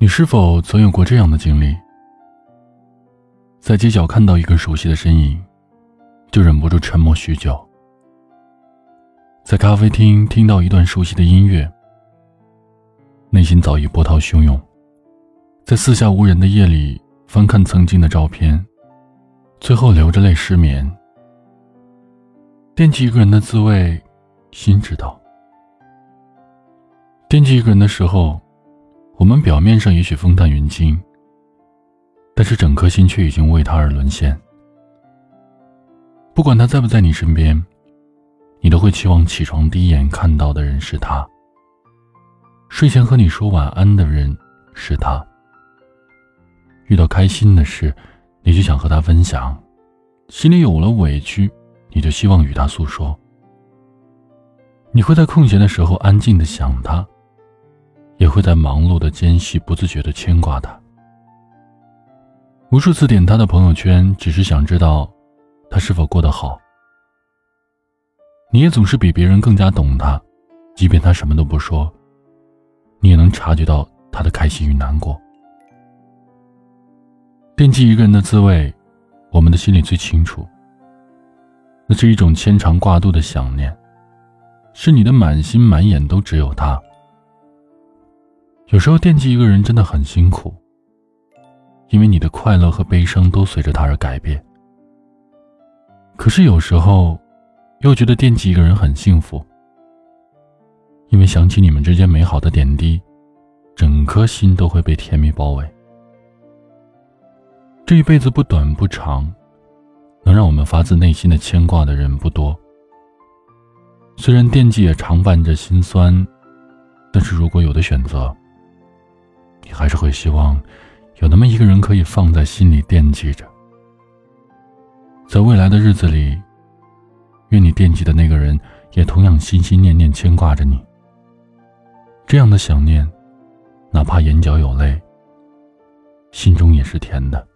你是否曾有过这样的经历？在街角看到一个熟悉的身影，就忍不住沉默许久；在咖啡厅听到一段熟悉的音乐，内心早已波涛汹涌；在四下无人的夜里翻看曾经的照片，最后流着泪失眠。惦记一个人的滋味，心知道；惦记一个人的时候。我们表面上也许风淡云轻，但是整颗心却已经为他而沦陷。不管他在不在你身边，你都会期望起床第一眼看到的人是他，睡前和你说晚安的人是他。遇到开心的事，你就想和他分享；心里有了委屈，你就希望与他诉说。你会在空闲的时候安静的想他。也会在忙碌的间隙不自觉的牵挂他，无数次点他的朋友圈，只是想知道他是否过得好。你也总是比别人更加懂他，即便他什么都不说，你也能察觉到他的开心与难过。惦记一个人的滋味，我们的心里最清楚。那是一种牵肠挂肚的想念，是你的满心满眼都只有他。有时候惦记一个人真的很辛苦，因为你的快乐和悲伤都随着他而改变。可是有时候，又觉得惦记一个人很幸福，因为想起你们之间美好的点滴，整颗心都会被甜蜜包围。这一辈子不短不长，能让我们发自内心的牵挂的人不多。虽然惦记也常伴着心酸，但是如果有的选择。还是会希望有那么一个人可以放在心里惦记着，在未来的日子里，愿你惦记的那个人也同样心心念念牵挂着你。这样的想念，哪怕眼角有泪，心中也是甜的。